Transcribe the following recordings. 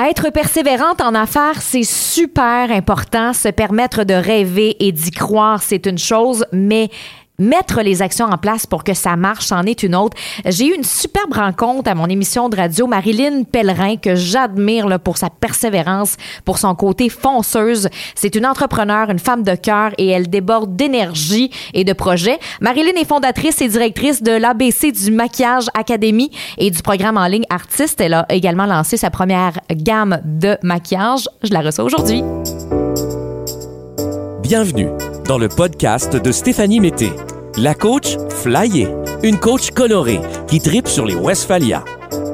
Être persévérante en affaires, c'est super important. Se permettre de rêver et d'y croire, c'est une chose, mais mettre les actions en place pour que ça marche, c'en est une autre. J'ai eu une superbe rencontre à mon émission de radio, Marilyn Pellerin, que j'admire pour sa persévérance, pour son côté fonceuse. C'est une entrepreneure, une femme de cœur et elle déborde d'énergie et de projets. Marilyn est fondatrice et directrice de l'ABC du Maquillage Académie et du programme en ligne Artiste. Elle a également lancé sa première gamme de maquillage. Je la reçois aujourd'hui. Bienvenue dans le podcast de Stéphanie Mété, la coach flyée, une coach colorée qui tripe sur les Westphalia.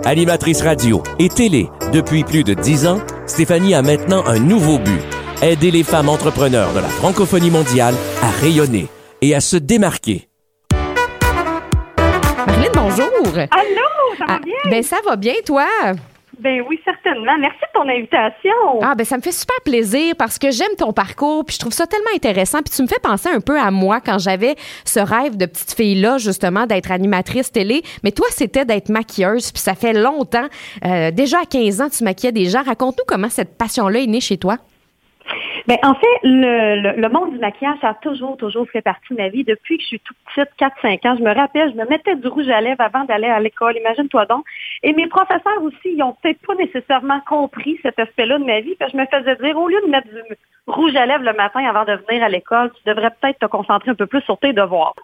Animatrice radio et télé depuis plus de dix ans, Stéphanie a maintenant un nouveau but aider les femmes entrepreneurs de la francophonie mondiale à rayonner et à se démarquer. Marilyn, bonjour. Allô, ça va Ah, bien? Ben ça va bien, toi? Ben oui, certainement. Merci de ton invitation. Ah ben ça me fait super plaisir parce que j'aime ton parcours puis je trouve ça tellement intéressant. Puis tu me fais penser un peu à moi quand j'avais ce rêve de petite fille là justement d'être animatrice télé. Mais toi c'était d'être maquilleuse puis ça fait longtemps. Euh, déjà à 15 ans tu maquillais des gens. Raconte-nous comment cette passion là est née chez toi Ben, en fait, le, le, le monde du maquillage, a toujours, toujours fait partie de ma vie. Depuis que je suis toute petite, 4-5 ans, je me rappelle, je me mettais du rouge à lèvres avant d'aller à l'école, imagine-toi donc. Et mes professeurs aussi, ils ont peut-être pas nécessairement compris cet aspect-là de ma vie. Que je me faisais dire, au lieu de mettre du rouge à lèvres le matin avant de venir à l'école, tu devrais peut-être te concentrer un peu plus sur tes devoirs.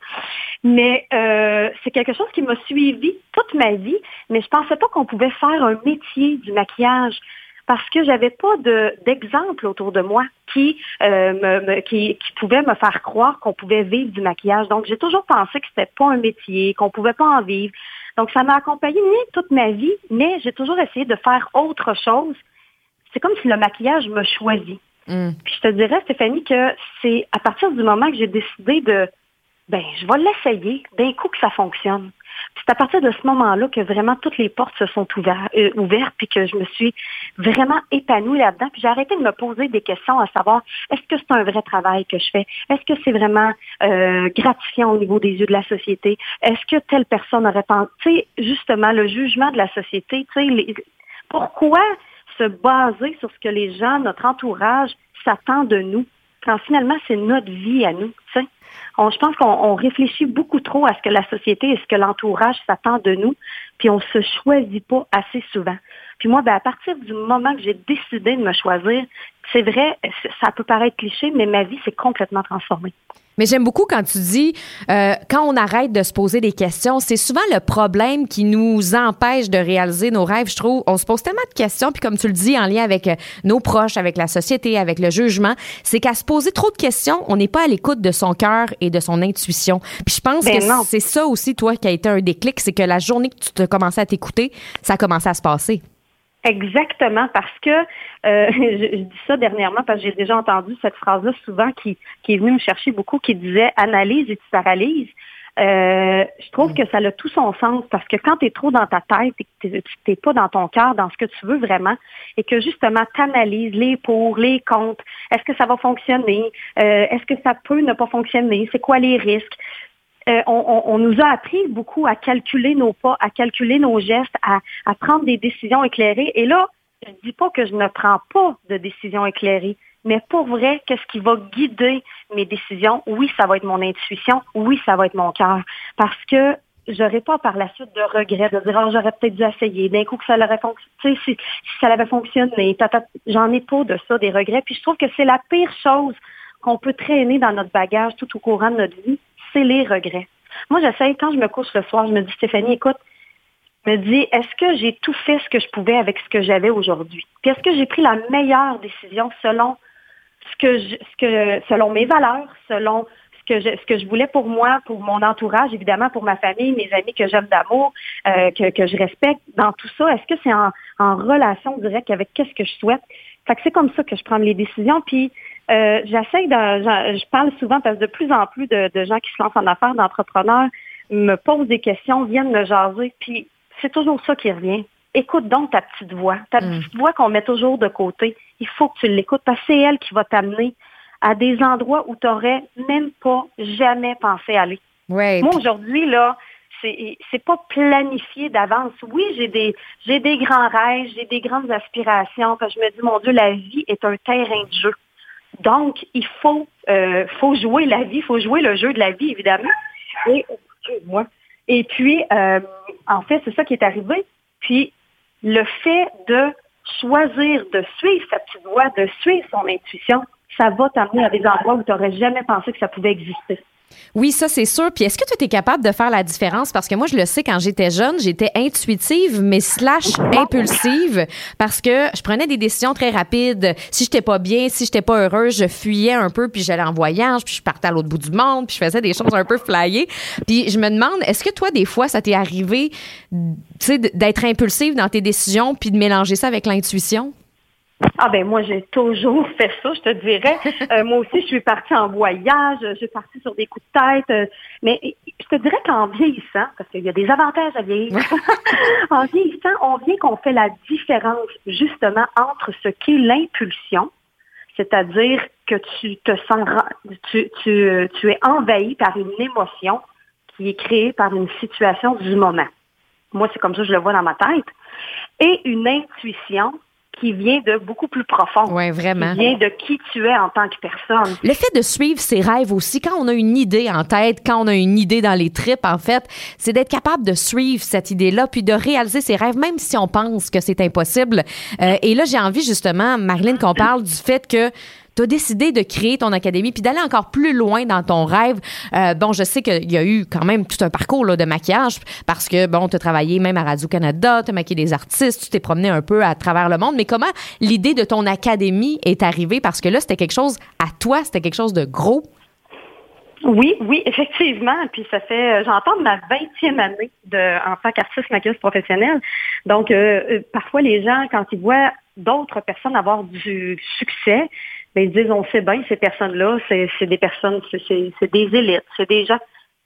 Mais euh, c'est quelque chose qui m'a suivi toute ma vie, mais je pensais pas qu'on pouvait faire un métier du maquillage parce que j'avais pas de d'exemple autour de moi qui, euh, me, qui qui pouvait me faire croire qu'on pouvait vivre du maquillage. Donc j'ai toujours pensé que c'était pas un métier, qu'on pouvait pas en vivre. Donc ça m'a accompagnée toute ma vie, mais j'ai toujours essayé de faire autre chose. C'est comme si le maquillage me choisit. Hum. Puis je te dirais, Stéphanie, que c'est à partir du moment que j'ai décidé de, ben, je vais l'essayer, d'un coup que ça fonctionne. C'est à partir de ce moment-là que vraiment toutes les portes se sont ouvertes, euh, ouvertes puis que je me suis vraiment épanouie là-dedans. Puis j'ai arrêté de me poser des questions à savoir, est-ce que c'est un vrai travail que je fais? Est-ce que c'est vraiment euh, gratifiant au niveau des yeux de la société? Est-ce que telle personne aurait pensé, justement, le jugement de la société, tu sais, pourquoi se baser sur ce que les gens, notre entourage, s'attend de nous, quand finalement c'est notre vie à nous. On, je pense qu'on on réfléchit beaucoup trop à ce que la société et ce que l'entourage s'attend de nous, puis on se choisit pas assez souvent. Puis moi, ben, à partir du moment que j'ai décidé de me choisir, c'est vrai, ça peut paraître cliché, mais ma vie s'est complètement transformée. Mais j'aime beaucoup quand tu dis, euh, quand on arrête de se poser des questions, c'est souvent le problème qui nous empêche de réaliser nos rêves, je trouve. On se pose tellement de questions, puis comme tu le dis, en lien avec euh, nos proches, avec la société, avec le jugement, c'est qu'à se poser trop de questions, on n'est pas à l'écoute de son cœur et de son intuition. Puis je pense Ben que c'est ça aussi, toi, qui a été un déclic, c'est que la journée que tu te commençais à t'écouter, ça a commencé à se passer. Exactement, parce que euh, je, je dis ça dernièrement parce que j'ai déjà entendu cette phrase-là souvent qui, qui est venue me chercher beaucoup, qui disait analyse et tu paralyses. Euh, je trouve que ça a tout son sens parce que quand tu es trop dans ta tête et que tu n'es pas dans ton cœur, dans ce que tu veux vraiment, et que justement tu analyses les pour, les contre, est-ce que ça va fonctionner, Euh, est-ce que ça peut ne pas fonctionner, c'est quoi les risques, euh, on, on- on nous a appris beaucoup à calculer nos pas, à calculer nos gestes, à, à prendre des décisions éclairées. Et là, je ne dis pas que je ne prends pas de décisions éclairées, mais pour vrai, qu'est-ce qui va guider mes décisions? Oui, ça va être mon intuition. Oui, ça va être mon cœur. Parce que j'aurais pas par la suite de regrets, de dire Ah, j'aurais peut-être dû essayer, d'un coup que ça l'aurait fonctionné, si, si ça avait fonctionné, j'en ai pas de ça, des regrets. Puis je trouve que c'est la pire chose qu'on peut traîner dans notre bagage tout au courant de notre vie, c'est les regrets. Moi, j'essaye, quand je me couche le soir, je me dis, Stéphanie, écoute, me dis, est-ce que j'ai tout fait ce que je pouvais avec ce que j'avais aujourd'hui? Puis est-ce que j'ai pris la meilleure décision selon ce que selon mes valeurs, selon ce que je, ce que je voulais pour moi, pour mon entourage, évidemment, pour ma famille, mes amis que j'aime d'amour, euh, que, que je respecte? Dans tout ça, est-ce que c'est en, en relation directe avec qu'est-ce que je souhaite? Fait que c'est comme ça que je prends les décisions. Puis euh, j'essaie de, je parle souvent parce que de plus en plus de, de gens qui se lancent en affaires, d'entrepreneurs, me posent des questions, viennent me jaser. Puis c'est toujours ça qui revient. Écoute donc ta petite voix, ta Mm. petite voix qu'on met toujours de côté. Il faut que tu l'écoutes parce que c'est elle qui va t'amener à des endroits où tu n'aurais même pas jamais pensé aller. Ouais. Moi, aujourd'hui, là, c'est c'est pas planifié d'avance. Oui, j'ai des j'ai des grands rêves, j'ai des grandes aspirations. Parce que je me dis, mon Dieu, la vie est un terrain de jeu. Donc, il faut euh, faut jouer la vie, il faut jouer le jeu de la vie, évidemment. Et moi. Et puis, euh, en fait, c'est ça qui est arrivé. Puis, le fait de choisir de suivre sa petite voix, de suivre son intuition, ça va t'amener à des endroits où tu n'aurais jamais pensé que ça pouvait exister. Oui, ça c'est sûr. Puis est-ce que tu es capable de faire la différence? Parce que moi, je le sais, quand j'étais jeune, j'étais intuitive, mais slash impulsive, parce que je prenais des décisions très rapides. Si j'étais pas bien, si j'étais pas heureuse, je fuyais un peu, puis j'allais en voyage, puis je partais à l'autre bout du monde, puis je faisais des choses un peu flyées. Puis je me demande, est-ce que toi, des fois, ça t'est arrivé, d'être impulsive dans tes décisions, puis de mélanger ça avec l'intuition? Ah ben moi j'ai toujours fait ça, je te dirais. Euh, moi aussi je suis partie en voyage, je suis partie sur des coups de tête, euh, mais je te dirais qu'en vieillissant, parce qu'il y a des avantages à vieillir, en vieillissant, on vient qu'on fait la différence justement entre ce qu'est l'impulsion, c'est-à-dire que tu te sens, tu, tu, tu es envahi par une émotion qui est créée par une situation du moment. Moi c'est comme ça que je le vois dans ma tête, et une intuition qui vient de beaucoup plus profond. Oui, vraiment. Qui vient de qui tu es en tant que personne. Le fait de suivre ses rêves aussi, quand on a une idée en tête, quand on a une idée dans les tripes, en fait, c'est d'être capable de suivre cette idée-là, puis de réaliser ses rêves, même si on pense que c'est impossible. Euh, et là, j'ai envie justement, Marilyn, qu'on parle du fait que tu as décidé de créer ton académie puis d'aller encore plus loin dans ton rêve. Euh, bon, je sais qu'il y a eu quand même tout un parcours là, de maquillage parce que, bon, tu as travaillé même à Radio-Canada, tu as maquillé des artistes, tu t'es promené un peu à travers le monde. Mais comment l'idée de ton académie est arrivée? Parce que là, c'était quelque chose à toi, c'était quelque chose de gros. Oui, oui, effectivement. Puis ça fait, euh, j'entends ma 20e année de, en tant qu'artiste maquilleuse professionnelle. Donc, euh, parfois, les gens, quand ils voient d'autres personnes avoir du succès, ben, ils disent, on sait bien, ces personnes-là, c'est des personnes, c'est des élites, c'est des gens.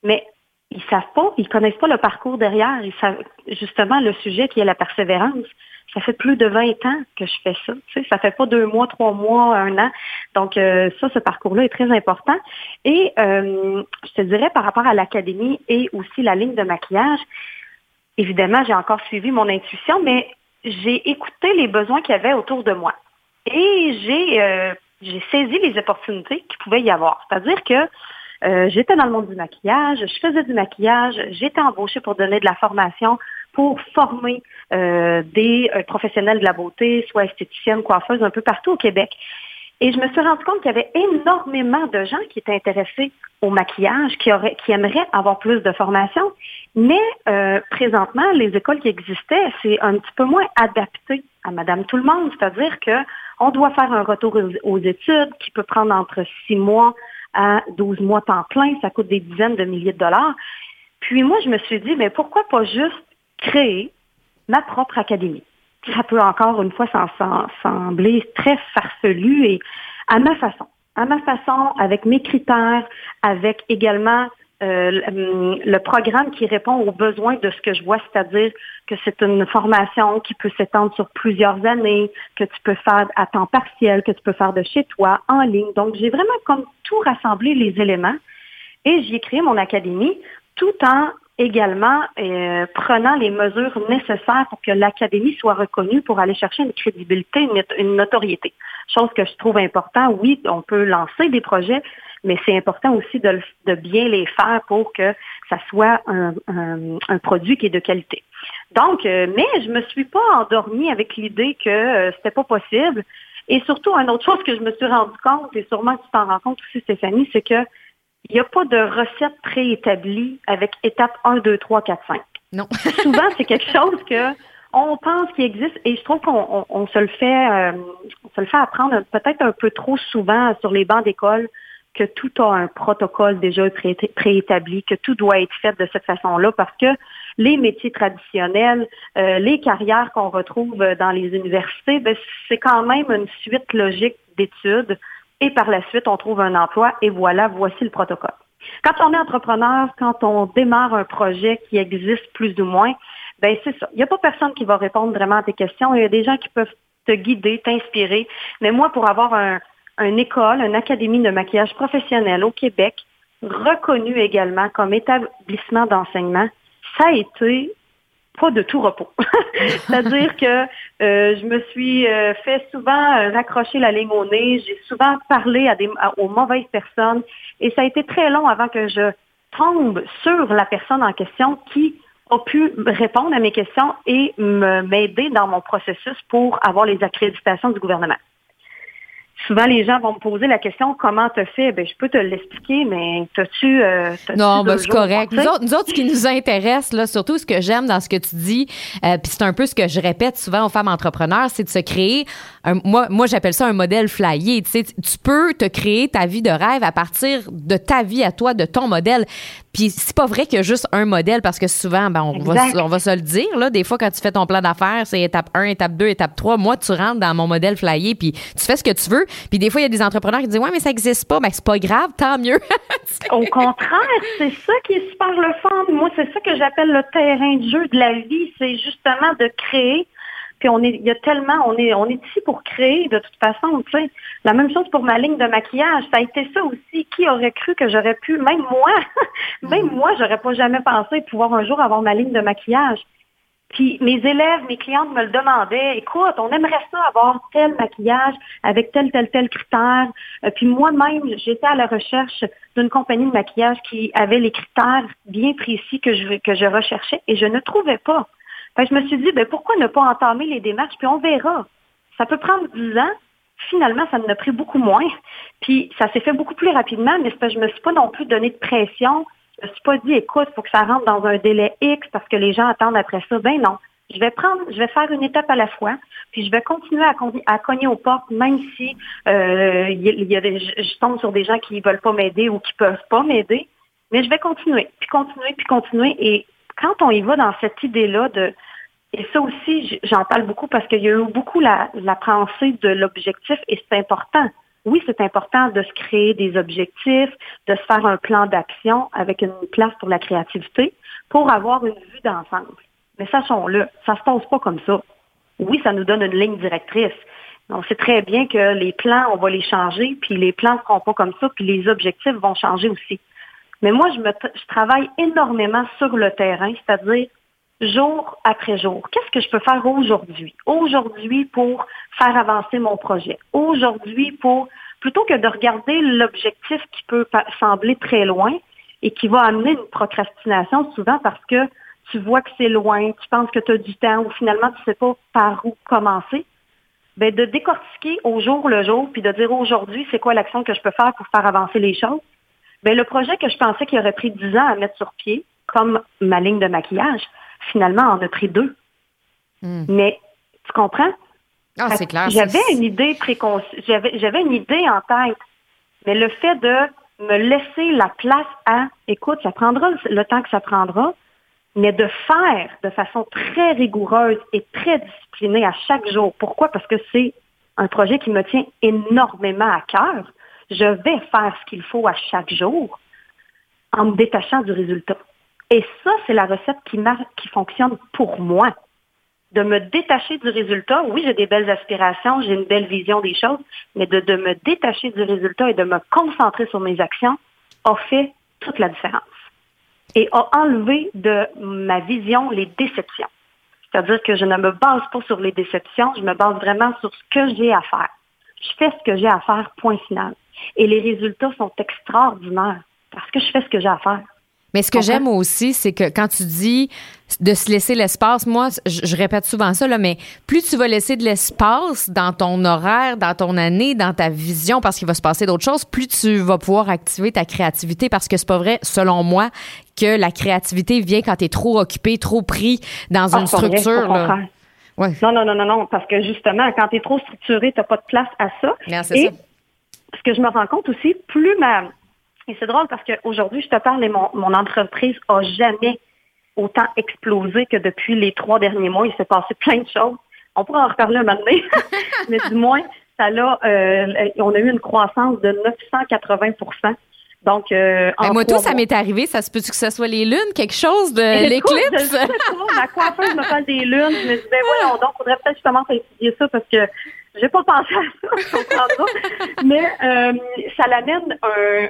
Mais ils savent pas, ils connaissent pas le parcours derrière. Ils savent justement le sujet qui est la persévérance. Ça fait plus de 20 ans que je fais ça. Tu sais, ça fait pas deux mois, trois mois, un an. Donc euh, ça, ce parcours-là est très important. Et euh, je te dirais par rapport à l'académie et aussi la ligne de maquillage, évidemment, j'ai encore suivi mon intuition, mais j'ai écouté les besoins qu'il y avait autour de moi. Et j'ai euh, j'ai saisi les opportunités qu'il pouvait y avoir. C'est-à-dire que euh, j'étais dans le monde du maquillage, je faisais du maquillage, j'étais embauchée pour donner de la formation, pour former euh, des euh, professionnels de la beauté, soit esthéticiennes, coiffeuses, un peu partout au Québec. Et je me suis rendu compte qu'il y avait énormément de gens qui étaient intéressés au maquillage, qui, auraient, qui aimeraient avoir plus de formation. Mais présentement, les écoles qui existaient, c'est un petit peu moins adapté à Madame Tout le Monde. C'est-à-dire que on doit faire un retour aux études qui peut prendre entre six mois à 12 mois temps plein. Ça coûte des dizaines de milliers de dollars. Puis moi, je me suis dit, mais pourquoi pas juste créer ma propre académie? Ça peut encore une fois sembler très farfelu et à ma façon. À ma façon, avec mes critères, avec également euh, le programme qui répond aux besoins de ce que je vois, c'est-à-dire que c'est une formation qui peut s'étendre sur plusieurs années, que tu peux faire à temps partiel, que tu peux faire de chez toi, en ligne. Donc, j'ai vraiment comme tout rassemblé les éléments et j'ai créé mon académie tout en également euh, prenant les mesures nécessaires pour que l'académie soit reconnue pour aller chercher une crédibilité, une, notoriété. Chose que je trouve important. Oui, on peut lancer des projets, mais c'est important aussi de, de, bien les faire pour que ça soit un, un, produit qui est de qualité. Donc, euh, mais je me suis pas endormie avec l'idée que euh, c'était pas possible. Et surtout, une autre chose que je me suis rendu compte, et sûrement que tu t'en rends compte aussi, Stéphanie, c'est que il n'y a pas de recette préétablie avec étape 1, 2, 3, 4, 5. Non. Souvent, c'est quelque chose que on pense qu'il existe et je trouve qu'on on, se le fait euh, on se le fait apprendre peut-être un peu trop souvent sur les bancs d'école que tout a un protocole déjà préétabli, que tout doit être fait de cette façon-là, parce que les métiers traditionnels, euh, les carrières qu'on retrouve dans les universités, ben, c'est quand même une suite logique d'études, et par la suite, on trouve un emploi, et voilà, voici le protocole. Quand on est entrepreneur, quand on démarre un projet qui existe plus ou moins, ben c'est ça. Il n'y a pas personne qui va répondre vraiment à tes questions. Il y a des gens qui peuvent te guider, t'inspirer. Mais moi, pour avoir un, une école, une académie de maquillage professionnel au Québec, reconnue également comme établissement d'enseignement, ça a été pas de tout repos. C'est-à-dire que euh, je me suis euh, fait souvent euh, raccrocher la ligne au nez, j'ai souvent parlé à des, aux mauvaises personnes et ça a été très long avant que je tombe sur la personne en question qui a pu répondre à mes questions et m'aider dans mon processus pour avoir les accréditations du gouvernement souvent les gens vont me poser la question comment tu fait? Ben je peux te l'expliquer, mais t'as-tu euh, Non, ben, c'est correct. Nous autres, nous autres, ce qui nous intéresse là, surtout ce que j'aime dans ce que tu dis, euh, puis c'est un peu ce que je répète souvent aux femmes entrepreneurs, c'est de se créer. Un, moi, moi j'appelle ça un modèle flyer. Tu sais, tu peux te créer ta vie de rêve à partir de ta vie à toi, de ton modèle. Puis c'est pas vrai qu'il y a juste un modèle parce que souvent, ben, on, va, on va se le dire, là, des fois, quand tu fais ton plan d'affaires, c'est étape 1, étape 2, étape 3. Moi, tu rentres dans mon modèle flyer, puis tu fais ce que tu veux. Puis des fois, il y a des entrepreneurs qui disent, ouais, mais ça n'existe pas. Ben, c'est pas grave, tant mieux. Au contraire, c'est ça qui est super le fun. Moi, c'est ça que j'appelle le terrain de jeu de la vie. C'est justement de créer on est, il y a tellement, on est, on est ici pour créer de toute façon, tu sais. La même chose pour ma ligne de maquillage. Ça a été ça aussi. Qui aurait cru que j'aurais pu, même moi, même moi, j'aurais pas jamais pensé pouvoir un jour avoir ma ligne de maquillage? Puis mes élèves, mes clientes me le demandaient, écoute, on aimerait ça avoir tel maquillage avec tel, tel, tel critère. Euh, puis moi-même, j'étais à la recherche d'une compagnie de maquillage qui avait les critères bien précis que je, que je recherchais et je ne trouvais pas je me suis dit, ben, pourquoi ne pas entamer les démarches, puis on verra. Ça peut prendre 10 ans. Finalement, ça me a pris beaucoup moins. Puis ça s'est fait beaucoup plus rapidement, mais je me suis pas non plus donné de pression. Je me suis pas dit, écoute, faut que ça rentre dans un délai X parce que les gens attendent après ça. Ben non. Je vais prendre, je vais faire une étape à la fois, puis je vais continuer à, cogner aux portes, même si euh, y a je tombe sur des gens qui veulent pas m'aider ou qui peuvent pas m'aider. Mais je vais continuer, puis continuer, puis continuer. Et quand on y va dans cette idée-là de et ça aussi, j'en parle beaucoup parce qu'il y a eu beaucoup la, pensée de l'objectif et c'est important. Oui, c'est important de se créer des objectifs, de se faire un plan d'action avec une place pour la créativité pour avoir une vue d'ensemble. Mais sachons-le, ça se passe pas comme ça. Oui, ça nous donne une ligne directrice. On sait très bien que les plans, on va les changer, puis les plans ne seront pas comme ça, puis les objectifs vont changer aussi. Mais moi, je, je travaille énormément sur le terrain, c'est-à-dire jour après jour. Qu'est-ce que je peux faire aujourd'hui? Aujourd'hui pour faire avancer mon projet. Aujourd'hui pour, plutôt que de regarder l'objectif qui peut sembler très loin et qui va amener une procrastination souvent parce que tu vois que c'est loin, tu penses que tu as du temps ou finalement tu ne sais pas par où commencer. Ben, de décortiquer au jour le jour puis de dire aujourd'hui c'est quoi l'action que je peux faire pour faire avancer les choses? Ben, le projet que je pensais qu'il aurait pris 10 ans à mettre sur pied, comme ma ligne de maquillage, finalement, on a pris deux. Hmm. Mais tu comprends? Ah, c'est clair. J'avais une idée préconçue, j'avais, j'avais une idée en tête, mais le fait de me laisser la place à, écoute, ça prendra le temps que ça prendra, mais de faire de façon très rigoureuse et très disciplinée à chaque jour. Pourquoi? Parce que c'est un projet qui me tient énormément à cœur. Je vais faire ce qu'il faut à chaque jour en me détachant du résultat. Et ça, c'est la recette qui, qui fonctionne pour moi. De me détacher du résultat, oui, j'ai des belles aspirations, j'ai une belle vision des choses, mais de, de me détacher du résultat et de me concentrer sur mes actions a fait toute la différence. Et a enlevé de ma vision les déceptions. C'est-à-dire que je ne me base pas sur les déceptions, je me base vraiment sur ce que j'ai à faire. Je fais ce que j'ai à faire, point final. Et les résultats sont extraordinaires parce que je fais ce que j'ai à faire. Mais ce que j'aime aussi, c'est que quand tu dis de se laisser l'espace, moi, je, répète souvent ça, là, mais plus tu vas laisser de l'espace dans ton horaire, dans ton année, dans ta vision, parce qu'il va se passer d'autres choses, plus tu vas pouvoir activer ta créativité, parce que c'est pas vrai, selon moi, que la créativité vient quand tu es trop occupé, trop pris dans ah, une structure. Ouais. Non, non, non, non, non, parce que justement, quand tu es trop structuré, tu n'as pas de place à ça. Et ça. ce que je me rends compte aussi, plus ma, et c'est drôle parce qu'aujourd'hui, je te parle et mon, mon entreprise a jamais autant explosé que depuis les trois derniers mois. Il s'est passé plein de choses. On pourra en reparler un moment donné, mais du moins, ça là, euh, on a eu une croissance de 980% donc, euh, ben, moi, tout, ça m'est arrivé. Ça se peut que ce soit les lunes, quelque chose de l'éclipse? Ma coiffeuse me parle des lunes. Je me disais, voyons donc, faudrait peut-être que je commence à étudier ça parce que j'ai pas pensé à ça, mais euh, ça l'amène un,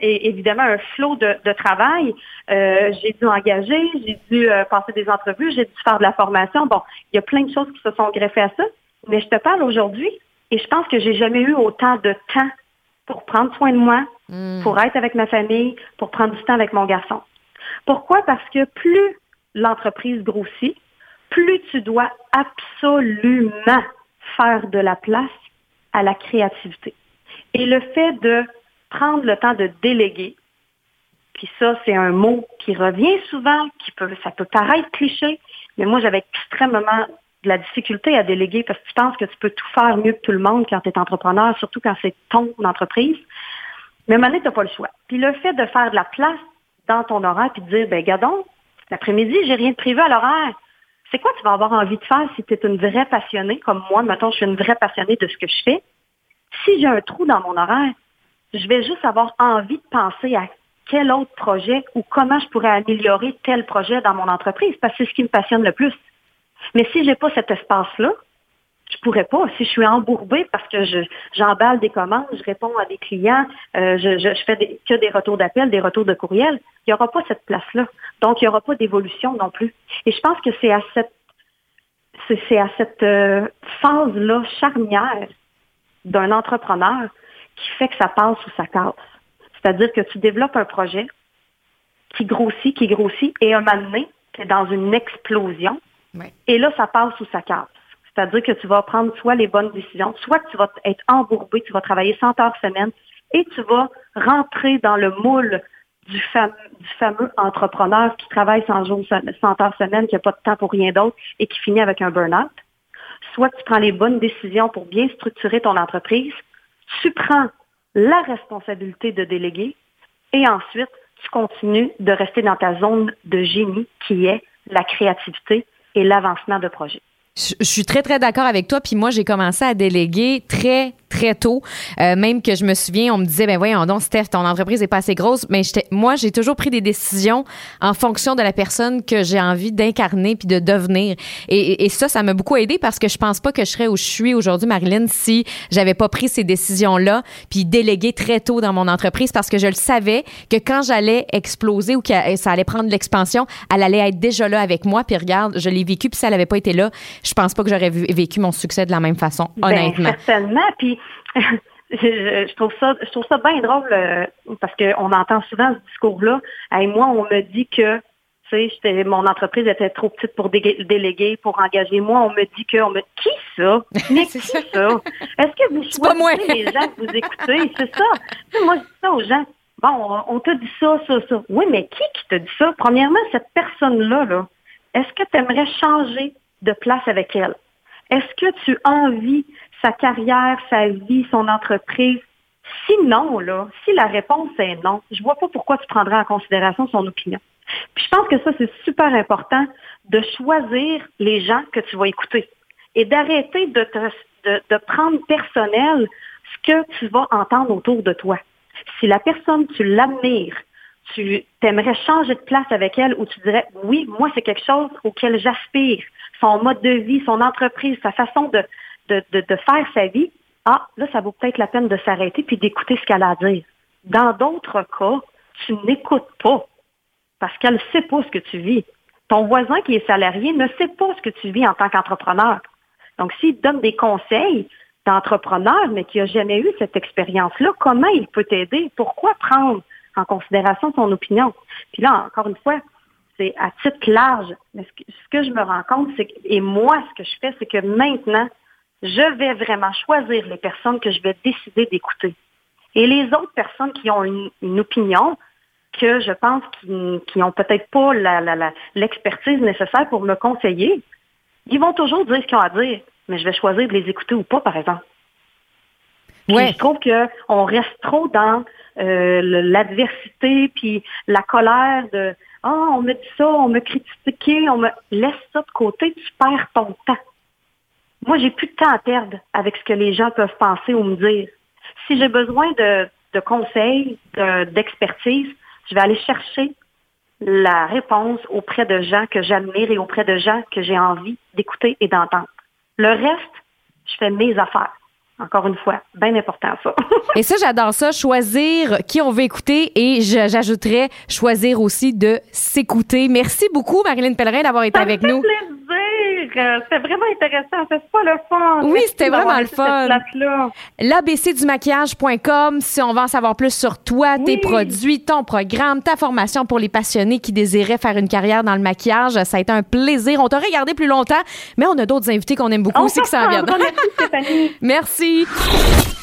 évidemment un flot de, travail. Euh, j'ai dû engager, j'ai dû euh, passer des entrevues, j'ai dû faire de la formation. Bon, il y a plein de choses qui se sont greffées à ça, mais je te parle aujourd'hui et je pense que j'ai jamais eu autant de temps pour prendre soin de moi, hmm. pour être avec ma famille, pour prendre du temps avec mon garçon. Pourquoi? Parce que plus l'entreprise grossit, plus tu dois absolument faire de la place à la créativité. Et le fait de prendre le temps de déléguer, puis ça, c'est un mot qui revient souvent, qui peut, ça peut paraître cliché, mais moi, j'avais extrêmement de la difficulté à déléguer parce que tu penses que tu peux tout faire mieux que tout le monde quand tu es entrepreneur, surtout quand c'est ton entreprise. Mais à un moment donné, tu n'as pas le choix. Puis le fait de faire de la place dans ton horaire puis de dire, ben, gadon, l'après-midi, j'ai rien de prévu à l'horaire. C'est quoi tu vas avoir envie de faire si tu es une vraie passionnée? Comme moi? Mettons, je suis une vraie passionnée de ce que je fais. Si j'ai un trou dans mon horaire, je vais juste avoir envie de penser à quel autre projet ou comment je pourrais améliorer tel projet dans mon entreprise parce que c'est ce qui me passionne le plus. Mais si j'ai pas cet espace-là, pourrais pas. Si je suis embourbée parce que je, j'emballe des commandes, je réponds à des clients, euh, je, je, fais des, que des retours d'appel, des retours de courriel, il n'y aura pas cette place-là. Donc, il n'y aura pas d'évolution non plus. Et je pense que c'est à cette c'est, à cette euh, phase-là charnière d'un entrepreneur qui fait que ça passe ou ça casse. C'est-à-dire que tu développes un projet qui grossit, qui grossit, et un moment donné, tu es dans une explosion. Et là, ça passe ou ça casse. C'est-à-dire que tu vas prendre soit les bonnes décisions, soit tu vas être embourbé, tu vas travailler 100 heures semaine et tu vas rentrer dans le moule du, fameux, entrepreneur qui travaille 100, jours, 100 heures semaine, qui n'a pas de temps pour rien d'autre et qui finit avec un burn-out. Soit tu prends les bonnes décisions pour bien structurer ton entreprise, tu prends la responsabilité de déléguer et ensuite tu continues de rester dans ta zone de génie qui est la créativité et l'avancement de projet. Je, suis très, très d'accord avec toi. Puis moi, j'ai commencé à déléguer très, très tôt. Euh, même que je me souviens, on me disait, ben voyons donc, Steph, ton entreprise est pas assez grosse. Mais moi, j'ai toujours pris des décisions en fonction de la personne que j'ai envie d'incarner puis de devenir. Et, et ça, ça m'a beaucoup aidé parce que je pense pas que je serais où je suis aujourd'hui, Marilyn, si j'avais pas pris ces décisions-là puis délégué très tôt dans mon entreprise parce que je le savais que quand j'allais exploser ou que ça allait prendre l'expansion, elle allait être déjà là avec moi. Puis regarde, je l'ai vécu puis si elle avait pas été là, je pense pas que j'aurais vécu mon succès de la même façon, ben, honnêtement. certainement. Puis je, trouve ça, je trouve ça bien drôle euh, parce qu'on entend souvent ce discours-là. Et moi, on me dit que tu sais, mon entreprise était trop petite pour déléguer, pour engager. Moi, on me dit que, on me qui ça? Mais qui ça? Est-ce que vous choisissez les gens que vous écoutez? C'est ça. moi, je dis ça aux gens. Bon, on, t'a dit ça, ça, ça. Oui, mais qui qui t'a dit ça? Premièrement, cette personne-là, là, est-ce que tu aimerais changer de place avec elle? Est-ce que tu envies sa carrière, sa vie, son entreprise? Si non, là, si la réponse est non, je vois pas pourquoi tu prendrais en considération son opinion. Puis je pense que ça, c'est super important de choisir les gens que tu vas écouter et d'arrêter de, de, prendre personnel ce que tu vas entendre autour de toi. Si la personne, tu l'admires, tu t'aimerais changer de place avec elle ou tu dirais, oui, moi, c'est quelque chose auquel j'aspire, son mode de vie, son entreprise, sa façon de, de, de, faire sa vie, ah, là, ça vaut peut-être la peine de s'arrêter puis d'écouter ce qu'elle a à dire. Dans d'autres cas, tu n'écoutes pas parce qu'elle ne sait pas ce que tu vis. Ton voisin qui est salarié ne sait pas ce que tu vis en tant qu'entrepreneur. Donc, s'il donne des conseils d'entrepreneur, mais qui n'a jamais eu cette expérience-là, comment il peut t'aider? Pourquoi prendre en considération son opinion? Puis là, encore une fois, c'est à titre large. Mais ce que, ce que je me rends compte, c'est que, et moi, ce que je fais, c'est que maintenant, je vais vraiment choisir les personnes que je vais décider d'écouter. Et les autres personnes qui ont une, opinion, que je pense qui n'ont peut-être pas l'expertise nécessaire pour me conseiller, ils vont toujours dire ce qu'ils ont à dire, mais je vais choisir de les écouter ou pas, par exemple. Ouais. Je trouve qu'on reste trop dans euh, l'adversité puis la colère de Ah, oh, on me dit ça, on me critiqué, on me laisse ça de côté, tu perds ton temps. Moi, j'ai plus de temps à perdre avec ce que les gens peuvent penser ou me dire. Si j'ai besoin de, conseils, d'expertise, je vais aller chercher la réponse auprès de gens que j'admire et auprès de gens que j'ai envie d'écouter et d'entendre. Le reste, je fais mes affaires. Encore une fois, bien important ça. et ça, j'adore ça, choisir qui on veut écouter et j'ajouterais choisir aussi de s'écouter. Merci beaucoup, Marilyn Pellerin, d'avoir été avec nous. C'était vraiment intéressant. C'est pas le fun. Oui, c'était vraiment le fun. L'abcdumaquillage.com si on veut en savoir plus sur toi, tes produits, ton programme, ta formation pour les passionnés qui désiraient faire une carrière dans le maquillage. Ça a été un plaisir. On t'a regardé plus longtemps, mais on a d'autres invités qu'on aime beaucoup aussi qui s'en viennent. Merci.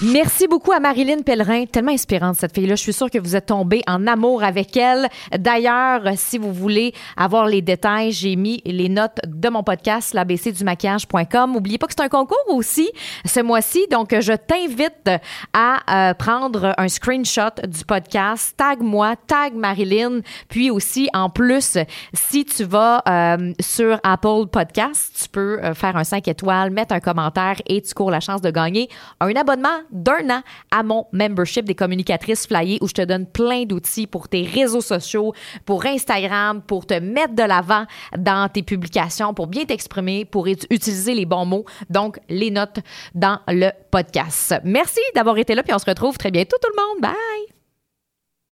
Merci beaucoup à Marilyn Pellerin. Tellement inspirante, cette fille-là. Je suis sûre que vous êtes tombé en amour avec elle. D'ailleurs, si vous voulez avoir les détails, j'ai mis les notes de mon podcast, l'abcdumaquillage.com. N'oubliez pas que c'est un concours aussi ce mois-ci. Donc, je t'invite à euh, prendre un screenshot du podcast. Tag moi, tag Marilyn. Puis aussi, en plus, si tu vas euh, sur Apple Podcast, tu peux euh, faire un 5 étoiles, mettre un commentaire et tu cours la chance de gagner un abonnement d'un an à mon membership des communicatrices flyées où je te donne plein d'outils pour tes réseaux sociaux, pour Instagram, pour te mettre de l'avant dans tes publications, pour bien t'exprimer, pour utiliser les bons mots. Donc, les notes dans le podcast. Merci d'avoir été là, puis on se retrouve très bientôt tout le monde. Bye!